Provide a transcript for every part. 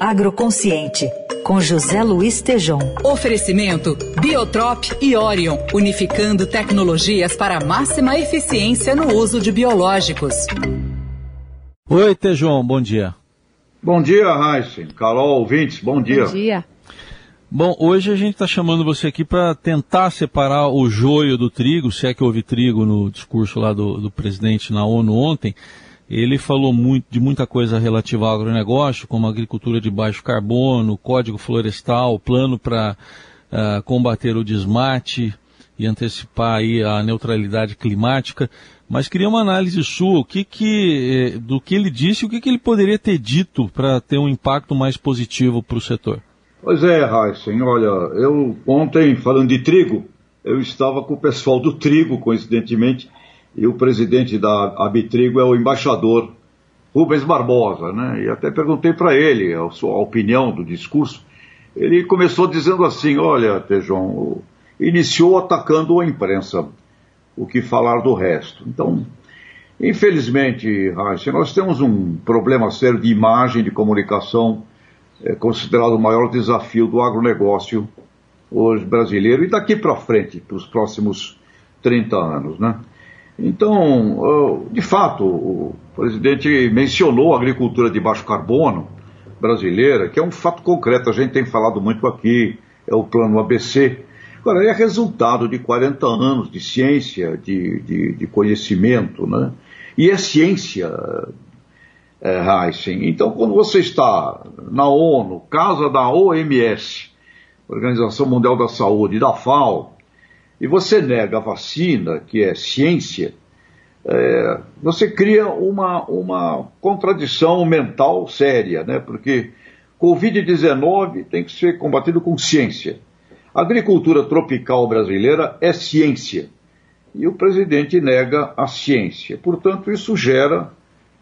Agroconsciente, com José Luiz Tejom. Oferecimento Biotrop e Orion, unificando tecnologias para máxima eficiência no uso de biológicos. Oi, Tejom, bom dia. Bom dia, Heisen. Carol, ouvintes, bom dia. Bom dia. Bom, hoje a gente está chamando você aqui para tentar separar o joio do trigo, se é que houve trigo no discurso lá do, do presidente na ONU ontem. Ele falou muito, de muita coisa relativa ao agronegócio, como agricultura de baixo carbono, código florestal, plano para uh, ah, combater o desmate e antecipar aí a neutralidade climática. Mas queria uma análise sua, o que que, eh, do que ele disse o que, que ele poderia ter dito para ter um impacto mais positivo para o setor. Pois é, Heisen, olha, eu ontem, falando de trigo, eu estava com o pessoal do trigo, coincidentemente, e o presidente da Abitrigo é o embaixador Rubens Barbosa, né? E até perguntei para ele a sua opinião do discurso. Ele começou dizendo assim: olha, Tejon, iniciou atacando a imprensa, o que falar do resto. Então, infelizmente, Raíssa, nós temos um problema sério de imagem, de comunicação é considerado o maior desafio do agronegócio hoje brasileiro e daqui para frente, para os próximos 30 anos. Né? Então, de fato, o presidente mencionou a agricultura de baixo carbono brasileira, que é um fato concreto, a gente tem falado muito aqui, é o plano ABC. Agora, é resultado de 40 anos de ciência, de, de, de conhecimento, né? E é ciência é, Heisen. Então, quando você está na ONU, casa da OMS, Organização Mundial da Saúde, da FAO, e você nega a vacina, que é ciência, é, você cria uma, uma contradição mental séria, né? Porque Covid-19 tem que ser combatido com ciência. A agricultura tropical brasileira é ciência. E o presidente nega a ciência. Portanto, isso gera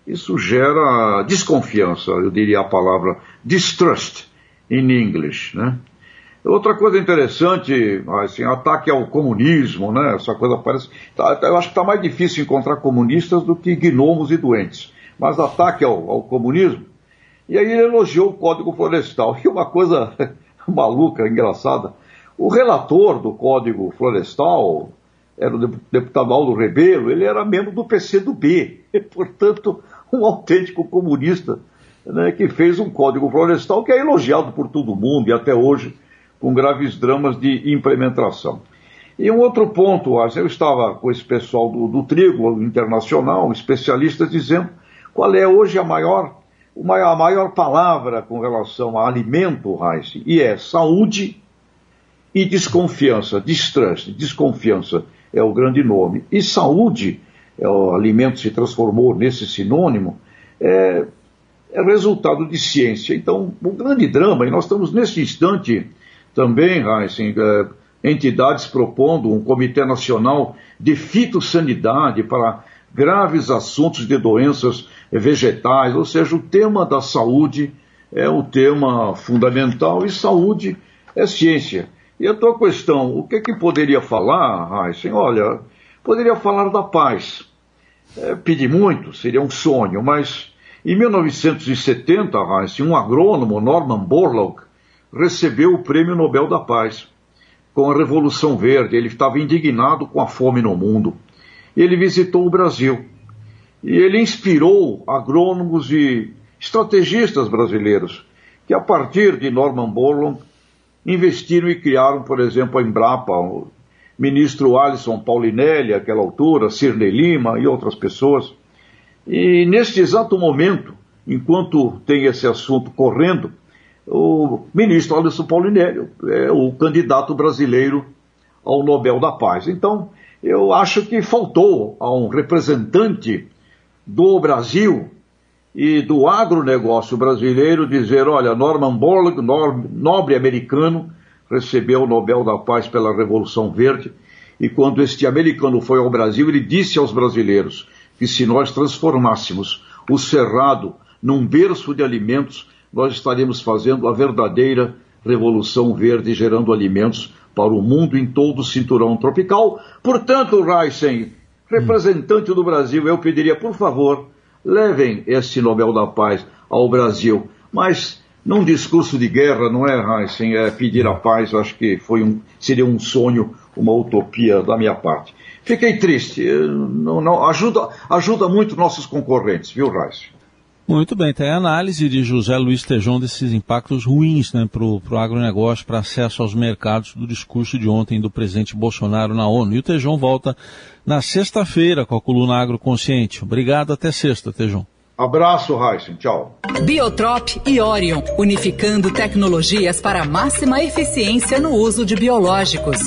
isso gera desconfiança, eu diria a palavra distrust in English, né? Outra coisa interessante, assim, ataque ao comunismo, né? Essa coisa parece. Tá, eu acho que está mais difícil encontrar comunistas do que gnomos e doentes. Mas ataque ao, ao comunismo. E aí ele elogiou o Código Florestal. E uma coisa maluca, engraçada. O relator do Código Florestal era o deputado Aldo Rebelo, ele era membro do PCdoB. Portanto, um autêntico comunista né, que fez um código florestal que é elogiado por todo mundo e até hoje com graves dramas de implementação. E um outro ponto, eu estava com esse pessoal do, do trigo internacional, especialistas, dizendo qual é hoje a maior, a maior palavra com relação a alimento, Reis, e é saúde e desconfiança, distrust, desconfiança é o grande nome. E saúde é, o alimento se transformou nesse sinônimo, é, é resultado de ciência. Então, um grande drama, e nós estamos nesse instante também, Heisen, é, entidades propondo um Comitê Nacional de Fitossanidade para graves assuntos de doenças vegetais, ou seja, o tema da saúde é o tema fundamental e saúde é ciência. E a tua questão, o que, que poderia falar, Heisen? Olha, poderia falar da paz. É, muito, seria um sonho, mas em 1970, Heinz, um agrônomo, Norman Borlaug, recebeu o Prêmio Nobel da Paz com a Revolução Verde. Ele estava indignado com a fome no mundo. Ele visitou o Brasil e ele inspirou agrônomos e estrategistas brasileiros que, a partir de Norman Borlaug, investiram e criaram, por exemplo, a Embrapa, ministro Alisson Paulinelli, àquela altura, Cirne Lima e outras pessoas. E neste exato momento, enquanto tem esse assunto correndo, o ministro Alisson Paulinelli é o candidato brasileiro ao Nobel da Paz. Então, eu acho que faltou a um representante do Brasil e do agronegócio brasileiro dizer, olha, Norman Borlaug, nobre americano, recebeu o Nobel da Paz pela Revolução Verde, e quando este americano foi ao Brasil, ele disse aos brasileiros que se nós transformássemos o cerrado num berço de alimentos, nós estaríamos fazendo a verdadeira Revolução Verde, gerando alimentos para o mundo em todo o cinturão tropical. Portanto, Reisen, representante do Brasil, eu pediria, por favor, levem esse Nobel da Paz ao Brasil. mas num discurso de guerra, não é, Heisen, é pedir a paz, acho que foi um, seria um sonho, uma utopia da minha parte. Fiquei triste, não, não, ajuda, ajuda muito nossos concorrentes, viu, Heisen? Muito bem, tem a análise de José Luiz Tejão desses impactos ruins né, para o agronegócio, para acesso aos mercados do discurso de ontem do presidente Bolsonaro na ONU. E o Tejão volta na sexta-feira com a coluna Agroconsciente. Obrigado, até sexta, Tejão. Abraço, Heisen. Tchau. Biotrop e Orion, unificando tecnologias para máxima eficiência no uso de biológicos.